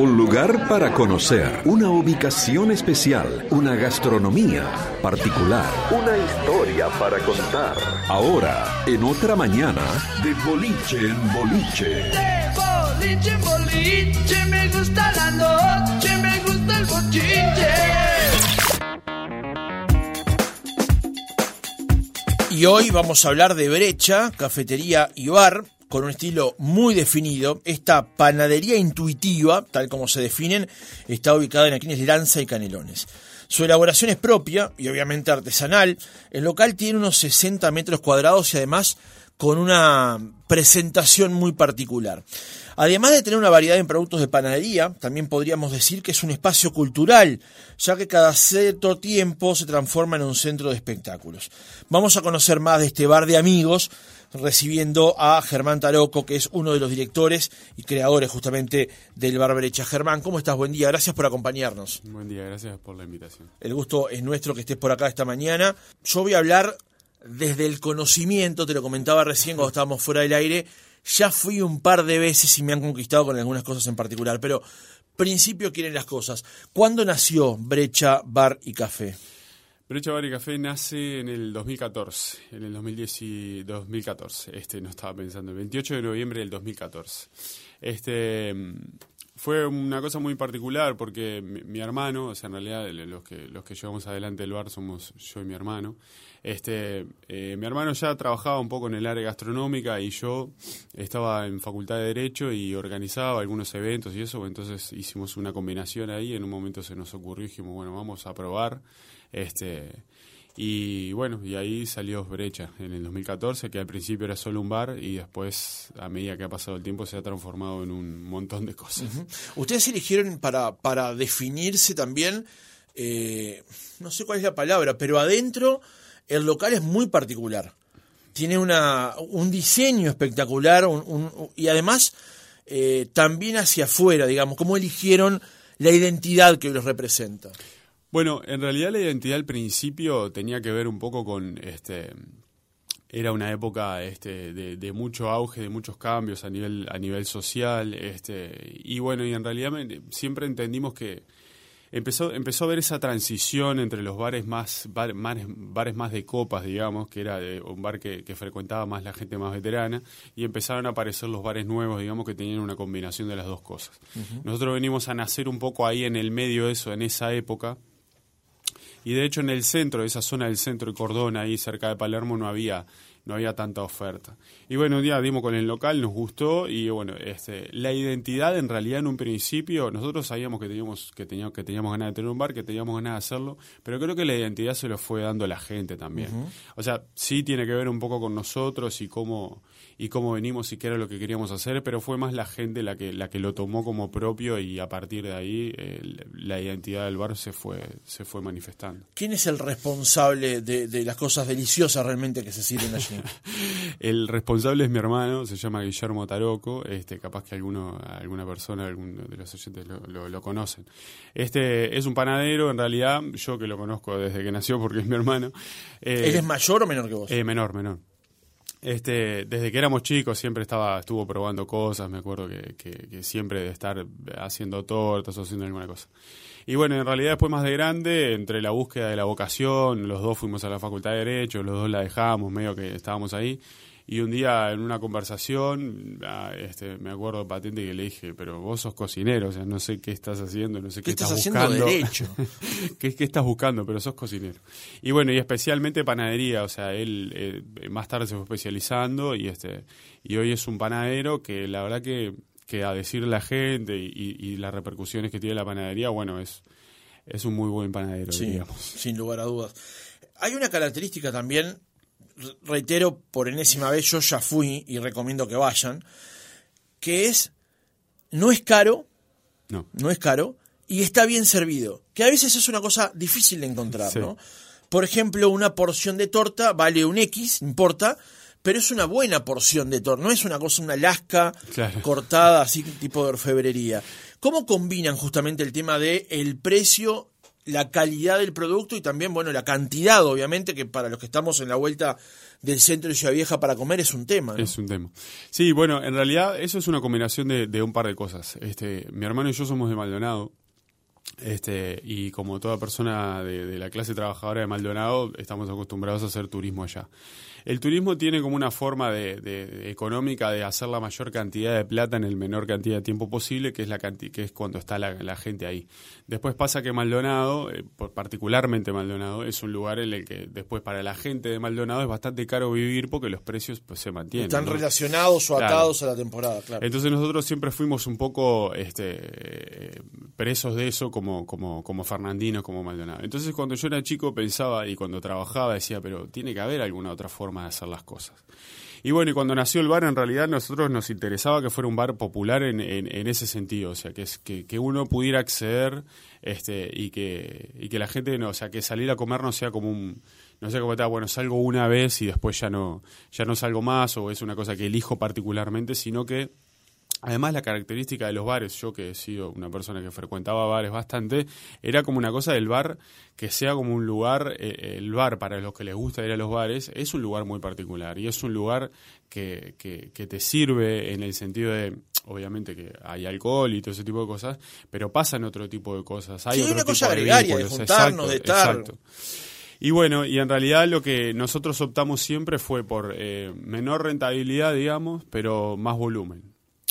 Un lugar para conocer, una ubicación especial, una gastronomía particular, una historia para contar. Ahora, en otra mañana, de boliche en boliche. De boliche en boliche, me gusta la noche, me gusta el bochinche. Y hoy vamos a hablar de brecha, cafetería y bar, con un estilo muy definido. Esta panadería intuitiva, tal como se definen, está ubicada en Aquines Lanza y Canelones. Su elaboración es propia y obviamente artesanal. El local tiene unos 60 metros cuadrados y además con una presentación muy particular. Además de tener una variedad en productos de panadería, también podríamos decir que es un espacio cultural, ya que cada cierto tiempo se transforma en un centro de espectáculos. Vamos a conocer más de este bar de amigos, recibiendo a Germán Taroco, que es uno de los directores y creadores justamente del Bar Brecha. Germán, ¿cómo estás? Buen día, gracias por acompañarnos. Buen día, gracias por la invitación. El gusto es nuestro que estés por acá esta mañana. Yo voy a hablar desde el conocimiento, te lo comentaba recién cuando estábamos fuera del aire, ya fui un par de veces y me han conquistado con algunas cosas en particular, pero principio quieren las cosas. ¿Cuándo nació Brecha, Bar y Café? Brecha Bar y Café nace en el 2014, en el 2010 y 2014. Este no estaba pensando, el 28 de noviembre del 2014. Este fue una cosa muy particular porque mi, mi, hermano, o sea, en realidad los que los que llevamos adelante el bar somos yo y mi hermano. Este, eh, mi hermano ya trabajaba un poco en el área gastronómica y yo estaba en facultad de derecho y organizaba algunos eventos y eso, entonces hicimos una combinación ahí. En un momento se nos ocurrió y dijimos, bueno, vamos a probar. Este, y bueno, y ahí salió Brecha en el 2014, que al principio era solo un bar y después, a medida que ha pasado el tiempo, se ha transformado en un montón de cosas. Ustedes eligieron para, para definirse también, eh, no sé cuál es la palabra, pero adentro el local es muy particular. Tiene una, un diseño espectacular un, y además eh, también hacia afuera, digamos, cómo eligieron la identidad que los representa. Bueno, en realidad la identidad al principio tenía que ver un poco con este era una época este, de, de, mucho auge, de muchos cambios a nivel a nivel social, este y bueno, y en realidad me, siempre entendimos que empezó empezó a ver esa transición entre los bares más bar, bares, bares, más de copas, digamos, que era de, un bar que, que, frecuentaba más la gente más veterana, y empezaron a aparecer los bares nuevos, digamos, que tenían una combinación de las dos cosas. Uh -huh. Nosotros venimos a nacer un poco ahí en el medio de eso, en esa época, y de hecho en el centro, esa zona del centro de Cordón, ahí cerca de Palermo, no había no había tanta oferta. Y bueno, un día dimos con el local, nos gustó y bueno, este, la identidad en realidad en un principio, nosotros sabíamos que teníamos, que teníamos, que teníamos ganas de tener un bar, que teníamos ganas de hacerlo, pero creo que la identidad se lo fue dando la gente también. Uh -huh. O sea, sí tiene que ver un poco con nosotros y cómo, y cómo venimos y qué era lo que queríamos hacer, pero fue más la gente la que, la que lo tomó como propio y a partir de ahí eh, la identidad del bar se fue, se fue manifestando. ¿Quién es el responsable de, de las cosas deliciosas realmente que se sirven allí? el responsable es mi hermano, se llama Guillermo Taroco, este, capaz que alguno, alguna persona, alguno de los oyentes lo, lo, lo, conocen. Este es un panadero, en realidad, yo que lo conozco desde que nació porque es mi hermano. Eh, ¿Él es mayor o menor que vos? Eh, menor, menor. Este, desde que éramos chicos siempre estaba, estuvo probando cosas, me acuerdo que, que, que siempre de estar haciendo tortas o haciendo alguna cosa. Y bueno, en realidad después más de grande, entre la búsqueda de la vocación, los dos fuimos a la Facultad de Derecho, los dos la dejamos, medio que estábamos ahí. Y un día en una conversación, este, me acuerdo patente que le dije, pero vos sos cocinero, o sea, no sé qué estás haciendo, no sé qué, ¿Qué estás, estás haciendo buscando. derecho? ¿Qué, ¿Qué, estás buscando? Pero sos cocinero. Y bueno, y especialmente panadería, o sea, él eh, más tarde se fue especializando y este y hoy es un panadero que la verdad que, que a decirle a la gente y, y, y, las repercusiones que tiene la panadería, bueno, es, es un muy buen panadero, sí, digamos. Sin lugar a dudas. Hay una característica también reitero por enésima vez, yo ya fui y recomiendo que vayan, que es, no es caro, no, no es caro, y está bien servido, que a veces es una cosa difícil de encontrar, sí. ¿no? Por ejemplo, una porción de torta vale un X, importa, pero es una buena porción de torta, no es una cosa, una lasca claro. cortada así tipo de orfebrería. ¿Cómo combinan justamente el tema de el precio la calidad del producto y también, bueno, la cantidad, obviamente, que para los que estamos en la vuelta del centro de Ciudad Vieja para comer es un tema. Es un tema. Sí, bueno, en realidad eso es una combinación de, de, un par de cosas. Este, mi hermano y yo somos de Maldonado. Este, y como toda persona de, de la clase trabajadora de Maldonado, estamos acostumbrados a hacer turismo allá. El turismo tiene como una forma de, económica de hacer la mayor cantidad de plata en el menor cantidad de tiempo posible, que es la que es cuando está la, gente ahí. Después pasa que Maldonado, eh, particularmente Maldonado, es un lugar en el que después para la gente de Maldonado es bastante caro vivir porque los precios pues, se mantienen. Están relacionados o atados a la temporada, claro. Entonces nosotros siempre fuimos un poco este, presos de eso como, como, como Fernandino, como Maldonado. Entonces cuando yo era chico pensaba y cuando trabajaba decía, pero tiene que haber alguna otra forma de hacer las cosas. Y bueno, y cuando nació el bar, en realidad nosotros nos interesaba que fuera un bar popular en, en, ese sentido, o sea, que, es, que, que, uno pudiera acceder este, y, que, y que la gente, no, o sea, que salir a comer no sea como un, no cómo está, bueno, salgo una vez y después ya no, ya no salgo más, o es una cosa que elijo particularmente, sino que Además, la característica de los bares, yo que he sido una persona que frecuentaba bares bastante, era como una cosa del bar que sea como un lugar, eh, el bar para los que les gusta ir a los bares, es un lugar muy particular y es un lugar que, que, te sirve en el sentido de, obviamente que hay alcohol y todo ese tipo de cosas, pero pasan otro tipo de cosas. Hay una cosa gregaria de juntarnos, de estar. Y bueno, y en realidad lo que nosotros optamos siempre fue por eh, menor rentabilidad, digamos, pero más volumen.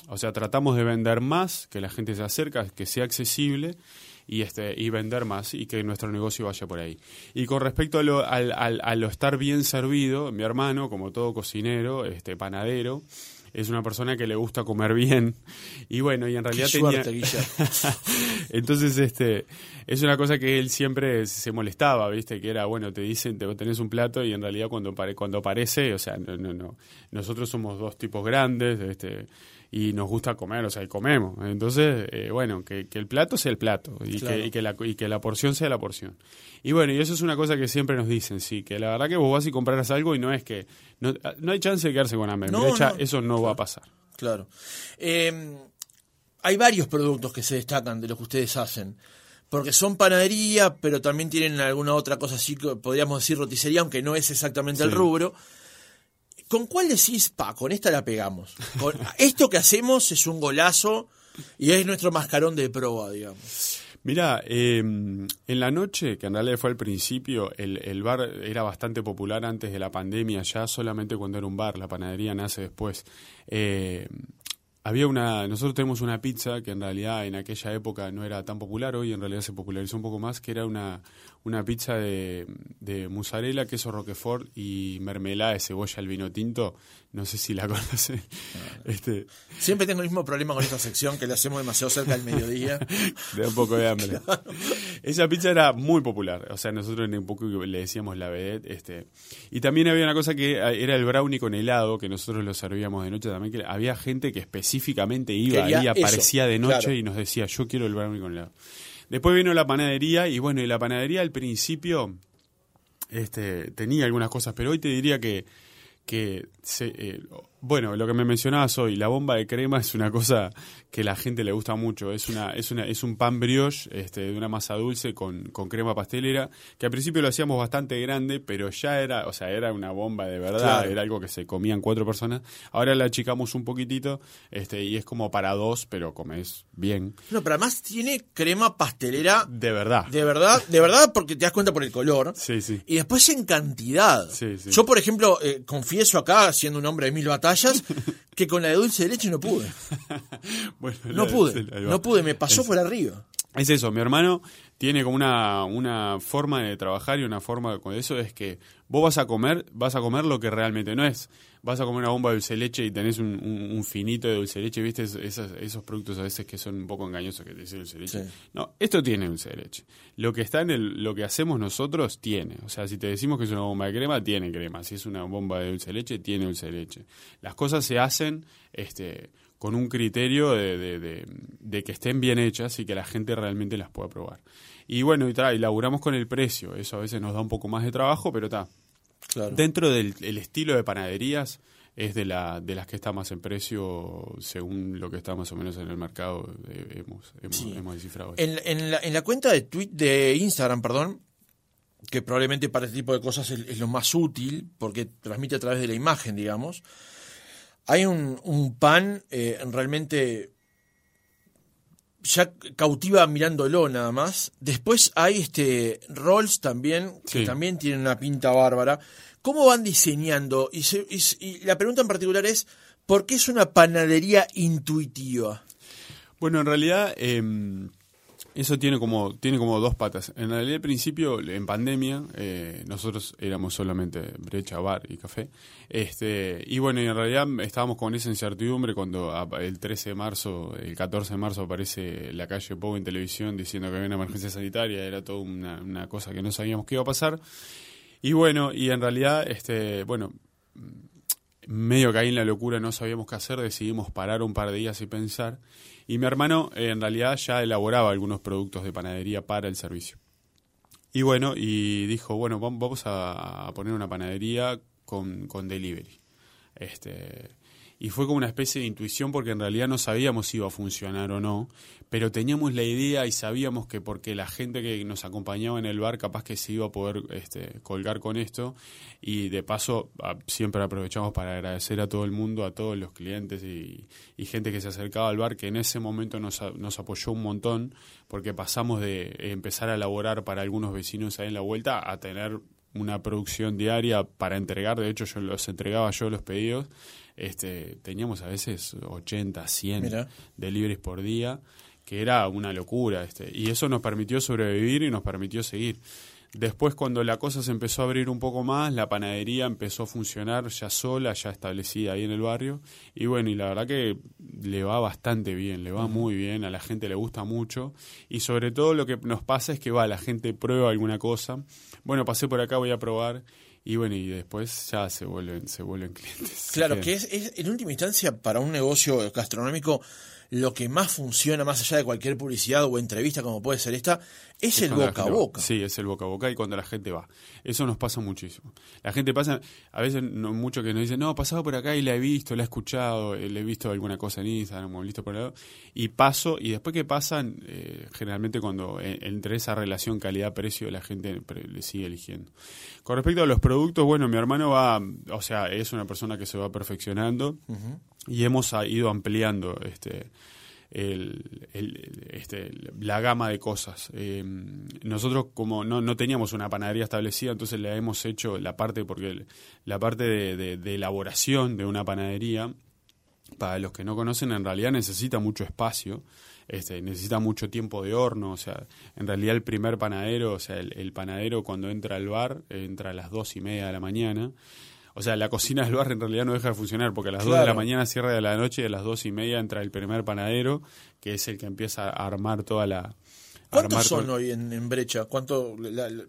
O sea, tratamos de vender más, que la gente se acerca, que sea accesible y este y vender más y que nuestro negocio vaya por ahí. Y con respecto a lo, a lo estar bien servido, mi hermano, como todo cocinero, este panadero, es una persona que le gusta comer bien. Y bueno y en realidad tenía entonces este es una cosa que él siempre se molestaba viste que era bueno te dicen te tenés un plato y en realidad cuando cuando aparece o sea no no no. Nosotros somos dos tipos grandes este y nos gusta comer, o sea, y comemos. Entonces, eh, bueno, que, el plato sea el plato y, que, la, y que la porción sea la porción. Y bueno, y eso es una cosa que siempre nos dicen, sí, que la verdad que vos vas y comprarás algo y no es que... No, hay chance de quedarse con hambre, eso no va a pasar. Claro. Em, hay varios productos que se destacan de lo que ustedes hacen. Porque son panadería, pero también tienen alguna otra cosa así, podríamos decir roticería, aunque no es exactamente el rubro. ¿Con cuál decís, pa, con esta la pegamos? Con, esto que hacemos es un golazo y es nuestro mascarón de proa, digamos. Mira, em, en la noche, que en realidad fue al principio, el, el, bar era bastante popular antes de la pandemia, ya solamente cuando era un bar, la panadería nace después. Eh, había una, nosotros tenemos una pizza que en realidad en aquella época no era tan popular, hoy en realidad se popularizó un poco más, que era una, una pizza de, de mozzarella, queso roquefort y mermelada de cebolla al vino tinto. No sé si la conocen. Este... Siempre tengo el mismo problema con esta sección, que la hacemos demasiado cerca del mediodía. de un poco de hambre. Esa pizza era muy popular. O sea, nosotros en un poco le decíamos la vedette. Este... Y también había una cosa que era el brownie con helado, que nosotros lo servíamos de noche también. que Había gente que específicamente iba ahí, aparecía de noche y nos decía, yo quiero el brownie con helado. Después vino la panadería y bueno, y la panadería al principio este, tenía algunas cosas, pero hoy te diría que, que se, eh, bueno, lo que me mencionabas hoy, la bomba de crema es una cosa que la gente le gusta mucho. Es una, es una, es un pan brioche este, de una masa dulce con, con crema pastelera, que al principio lo hacíamos bastante grande, pero ya era, o sea, era una bomba de verdad, era algo que se comían cuatro personas. Ahora la achicamos un poquitito, este, y es como para dos, pero comes bien. No, pero además tiene crema pastelera. De verdad. De verdad, de verdad, porque te das cuenta por el color. Sí, sí. Y después en cantidad. Sí, sí. Yo, por ejemplo, eh, confieso acá, siendo un hombre de mil batallas, que con la de dulce de leche no pude. no pude, no pude, me pasó por arriba. Es eso, mi hermano tiene como una, una forma de trabajar y una forma con eso es que vos vas a comer, vas a comer lo que realmente no es. Vas a comer una bomba de dulce leche y tenés un, finito de dulce leche, ¿viste? Esos, esos, productos a veces que son un poco engañosos que te dicen dulce leche. No, esto tiene dulce de leche. Lo que está en el, lo que hacemos nosotros tiene. O sea, si te decimos que es una bomba de crema, tiene crema. Si es una bomba de dulce de leche, tiene dulce de leche. Las cosas se hacen, este, con un criterio de, de, de, que estén bien hechas y que la gente realmente las pueda probar. Y bueno, y, y laburamos con el precio, eso a veces nos da un poco más de trabajo, pero está. Dentro del estilo de panaderías, es de, la, de las que está más en precio según lo que está más o menos en el mercado. eh, hemos, hemos, Sí. hemos descifrado. En, en la, en la cuenta de tweet de Instagram, perdón, que probablemente para este tipo de cosas es, es lo más útil, porque transmite a través de la imagen, digamos, hay un, un pan eh, realmente ya cautiva mirándolo nada más. Después hay este rolls también, que Sí. también tienen una pinta bárbara. ¿Cómo van diseñando? Y, se- y- y la pregunta en particular es, ¿por qué es una panadería intuitiva? Bueno, en realidad em, eso tiene como, tiene como dos patas. En realidad al principio, en pandemia, eh, nosotros éramos solamente brecha, bar y café. Este, y bueno, en realidad estábamos con esa incertidumbre cuando el 13 de marzo, el 14 de marzo aparece la calle Pou en televisión diciendo que había una emergencia sanitaria, era toda una, cosa que no sabíamos qué iba a pasar. Y bueno, y en realidad, este, bueno, medio ahí en la locura no sabíamos qué hacer, decidimos parar un par de días y pensar. Y mi hermano eh, en realidad ya elaboraba algunos productos de panadería para el servicio. Y bueno, y dijo, bueno, vam- vamos a poner una panadería con, con delivery. Este, y fue como una especie de intuición porque en realidad no sabíamos si iba a funcionar o no, pero teníamos la idea y sabíamos que porque la gente que nos acompañaba en el bar capaz que se iba a poder este, colgar con esto y de paso siempre aprovechamos para agradecer a todo el mundo, a todos los clientes y, gente que se acercaba al bar que en ese momento nos, nos apoyó un montón porque pasamos de empezar a elaborar para algunos vecinos ahí en la vuelta a tener una producción diaria para entregar, de hecho yo los entregaba yo los pedidos, este, teníamos a veces 80, 100 Mira. deliveries por día, que era una locura, este, y eso nos permitió sobrevivir y nos permitió seguir. Después, cuando la cosa se empezó a abrir un poco más, la panadería empezó a funcionar ya sola, ya establecida ahí en el barrio. Y bueno, y la verdad que le va bastante bien, le va muy bien, a la gente le gusta mucho. Y sobre todo lo que nos pasa es que va, la gente prueba alguna cosa. Bueno, pasé por acá, voy a probar. Y bueno, y después ya se vuelven, se vuelven clientes. Claro, que es, es, en última instancia para un negocio gastronómico lo que más funciona más allá de cualquier publicidad o entrevista como puede ser esta es, el boca a va. boca. Sí, es el boca a boca y cuando la gente va. Eso nos pasa muchísimo. La gente pasa, a veces no, mucho que nos dicen, no, pasaba por acá y la he visto, la he escuchado, eh, le he visto alguna cosa en Instagram o visto por lado. Y paso, y después que pasan, eh, generalmente cuando eh, entre esa relación calidad-precio la gente le sigue eligiendo. Con respecto a los productos, bueno, mi hermano va, o sea, es una persona que se va perfeccionando y hemos ido ampliando este el, el- este, la gama de cosas. Eh, nosotros como no, no teníamos una panadería establecida, entonces le hemos hecho la parte, porque la parte de, de- elaboración de una panadería, para los que no conocen, en realidad necesita mucho espacio, este, necesita mucho tiempo de horno, o sea, en realidad el primer panadero, o sea, el, el panadero cuando entra al bar, entra a las dos y media de la mañana, o sea, la cocina del bar en realidad no deja de funcionar porque a las dos de la Claro. mañana cierra de la noche y a las dos y media entra el primer panadero, que es el que empieza a armar toda la... ¿Cuántos son todo- hoy en, en Brecha? ¿Cuánto, la- la-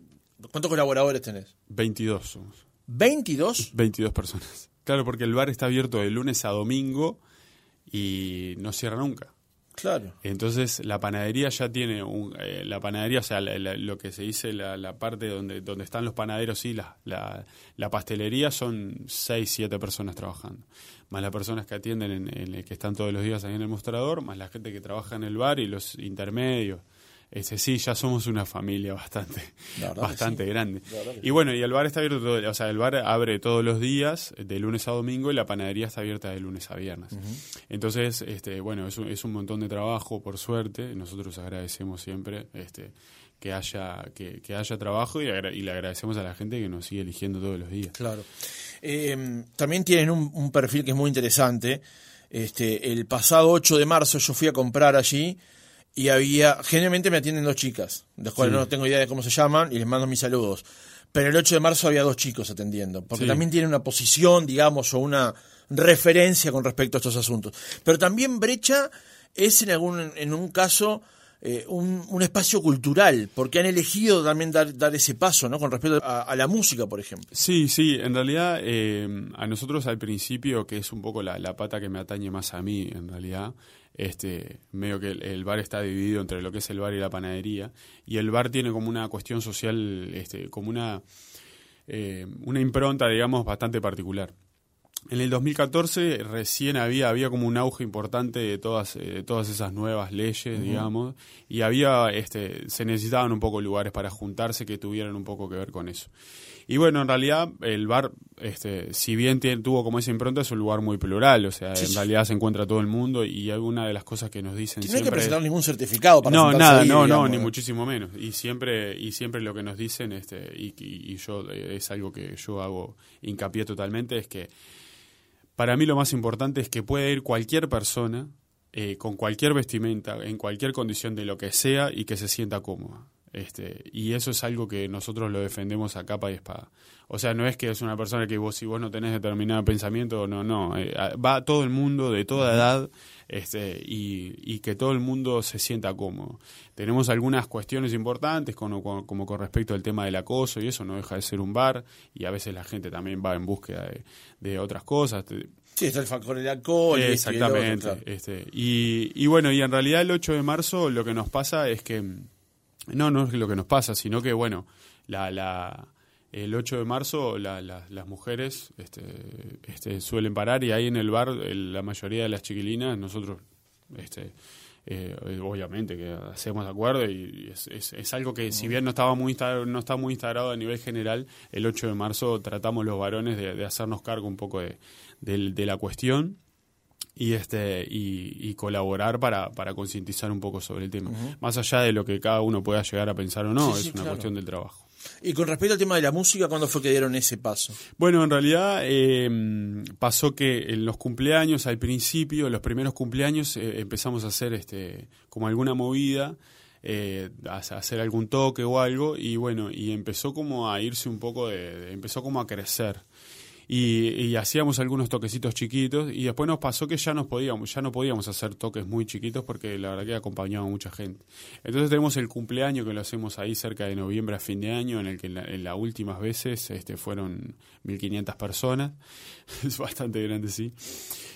¿Cuántos colaboradores tenés? 22 somos. ¿22? 22 personas. Claro, porque el bar está abierto de lunes a domingo y no cierra nunca. Claro. Entonces la panadería ya tiene un, eh, la panadería, o sea, la- lo que se dice la, la parte donde donde están los panaderos y la, la, pastelería son seis, siete personas trabajando, más las personas que atienden en, en que están todos los días ahí en el mostrador, más la gente que trabaja en el bar y los intermedios. Ese sí, ya somos una familia bastante, bastante sí. grande. Y bueno, y el bar está abierto todo, o sea, el bar abre todos los días, de lunes a domingo, y la panadería está abierta de lunes a viernes. Entonces, este, bueno, es un, es un montón de trabajo, por suerte. Nosotros agradecemos siempre este, que haya que, que haya trabajo y, agra- y le agradecemos a la gente que nos sigue eligiendo todos los días. Claro. Eh, también tienen un, un perfil que es muy interesante. Este, el pasado 8 de marzo yo fui a comprar allí y había, generalmente me atienden dos chicas, de las cuales Sí. no tengo idea de cómo se llaman y les mando mis saludos. Pero el 8 de marzo había dos chicos atendiendo, porque Sí. también tienen una posición, digamos, o una referencia con respecto a estos asuntos. Pero también Brecha es en algún, en un caso, eh, un, un espacio cultural, porque han elegido también dar, dar ese paso, ¿no? Con respecto a, a la música, por ejemplo. Sí, sí, en realidad eh, a nosotros al principio, que es un poco la, la pata que me atañe más a mí, en realidad, este, medio que el, el bar está dividido entre lo que es el bar y la panadería, y el bar tiene como una cuestión social, este, como una, eh, una impronta, digamos, bastante particular. en el 2014 recién había, había como un auge importante de todas, eh, todas esas nuevas leyes, digamos, y había, este, se necesitaban un poco lugares para juntarse que tuvieran un poco que ver con eso. Y bueno, en realidad el bar, este, si bien tiene, tuvo como esa impronta, es un lugar muy plural, o sea, en realidad se encuentra todo el mundo y alguna de las cosas que nos dicen Que no siempre... que presentar ningún certificado para No, nada, ahí, no, no, ni muchísimo menos. Y siempre, y siempre lo que nos dicen, este, y, y- y yo eh, es algo que yo hago hincapié totalmente, es que para mí lo más importante es que puede ir cualquier persona eh, con cualquier vestimenta, en cualquier condición de lo que sea y que se sienta cómoda. Este, y eso es algo que nosotros lo defendemos a capa y espada. O sea, no es que es una persona que vos, si vos no tenés determinado pensamiento, no, no. eh, a- va todo el mundo de toda edad este, y, y que todo el mundo se sienta cómodo. Tenemos algunas cuestiones importantes como, con respecto al tema del acoso y eso no deja de ser un bar y a veces la gente también va en búsqueda de, de otras cosas. Sí, está el factor del alcohol. y y otro, Exactamente. claro. este, y, y bueno, y en realidad el 8 de marzo lo que nos pasa es que, no, no es lo que nos pasa, sino que bueno, la, la, el 8 de marzo la- la- las mujeres este, este, suelen parar y ahí en el bar el- la mayoría de las chiquilinas, nosotros... Este, eh, obviamente que hacemos de acuerdo y es, es- es algo que si bien no estaba muy no está muy instaurado a nivel general el 8 de marzo tratamos los varones de, de hacernos cargo un poco de, de la cuestión y este y, y colaborar para, para concientizar un poco sobre el tema más allá de lo que cada uno pueda llegar a pensar o no Sí, es sí, una claro. cuestión del trabajo Y con respecto al tema de la música, ¿cuándo fue que dieron ese paso? Bueno, en realidad eh, pasó que en los cumpleaños, al principio, los primeros cumpleaños, eh, empezamos a hacer este como alguna movida, eh, a a hacer algún toque o algo, y bueno, y empezó como a irse un poco de, de- empezó como a crecer. Y, y hacíamos algunos toquecitos chiquitos y después nos pasó que ya nos podíamos ya no podíamos hacer toques muy chiquitos porque la verdad que acompañaba mucha gente. Entonces tenemos el cumpleaños que lo hacemos ahí cerca de noviembre a fin de año en el que en, la- en las últimas veces este fueron 1500 personas. Es bastante grande sí.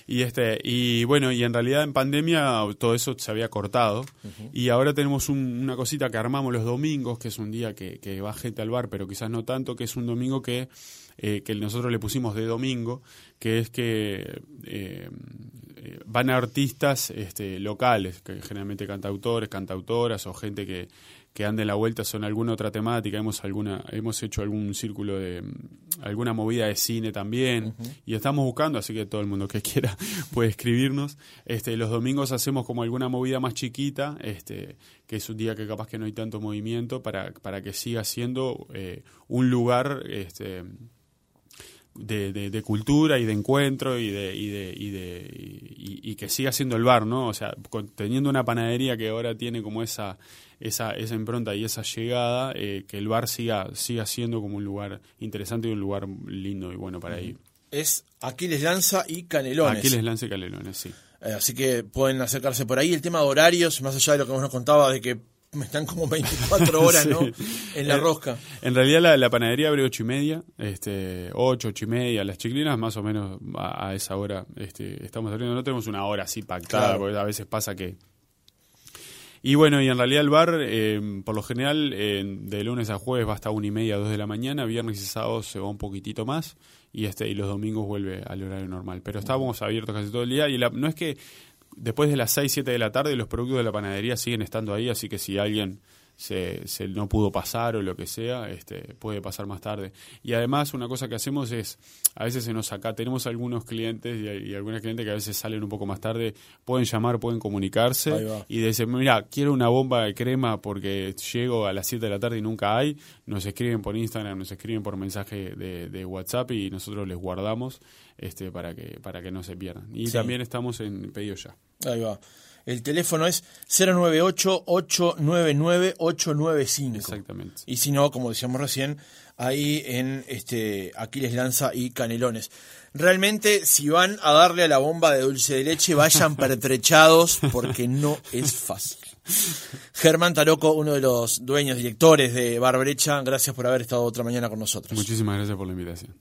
Y este y bueno y en realidad en pandemia todo eso se había cortado. Y ahora tenemos un- una cosita que armamos los domingos que es un día que, que va gente al bar pero quizás no tanto que es un domingo que eh, que nosotros le pusimos de domingo que es que eh, eh, van artistas este, locales que generalmente cantautores cantautoras o gente que que ande en la vuelta son alguna otra temática. Hemos alguna hemos hecho algún círculo de alguna movida de cine también y estamos buscando así que todo el mundo que quiera puede escribirnos. Este los domingos hacemos como alguna movida más chiquita este que es un día que capaz que no hay tanto movimiento para para que siga siendo eh, un lugar este de, de- de cultura y de encuentro y de y de y de y, y que siga siendo el bar no o sea con- teniendo una panadería que ahora tiene como esa esa esa impronta y esa llegada eh, que el bar siga siga siendo como un lugar interesante y un lugar lindo y bueno para ir Es Aquiles Lanza y Canelones. aquí les lance calelones sí Eh, así que pueden acercarse por ahí. El tema de horarios, más allá de lo que vos nos contabas, de que están como 24 horas, ¿no? En la Eh, rosca. En realidad la, la panadería abre ocho y media, este, ocho, ocho y media, las chiquilinas más o menos a, a esa hora este, estamos abriendo, no tenemos una hora así pactada, Claro. porque a veces pasa que... Y bueno, y en realidad el bar, eh, por lo general, eh, de lunes a jueves va hasta una y media, dos de la mañana, viernes y sábados se va un poquitito más, y este y los domingos vuelve al horario normal. Pero estamos abiertos casi todo el día, y la- no es que después de las 6, 7 de la tarde los productos de la panadería siguen estando ahí, así que si alguien se, se no pudo pasar o lo que sea, este, puede pasar más tarde. Y además una cosa que hacemos es, a veces se nos saca, tenemos algunos clientes y, y algunas clientes que a veces salen un poco más tarde, pueden llamar, pueden comunicarse y dicen, mira, quiero una bomba de crema porque llego a las 7 de la tarde y nunca hay, nos escriben por Instagram, nos escriben por mensaje de, de WhatsApp y nosotros les guardamos este, para, que, para que no se pierdan. Y Sí. también estamos en pedido ya. Ahí va. El teléfono es 098-899-895. Exactamente. Y si no, como decíamos recién, ahí en este Aquiles Lanza y Canelones. Realmente, si van a darle a la bomba de dulce de leche, vayan pertrechados porque no es fácil. Germán Taroco, uno de los dueños, directores de Barbrecha, gracias por haber estado otra mañana con nosotros. Muchísimas gracias por la invitación.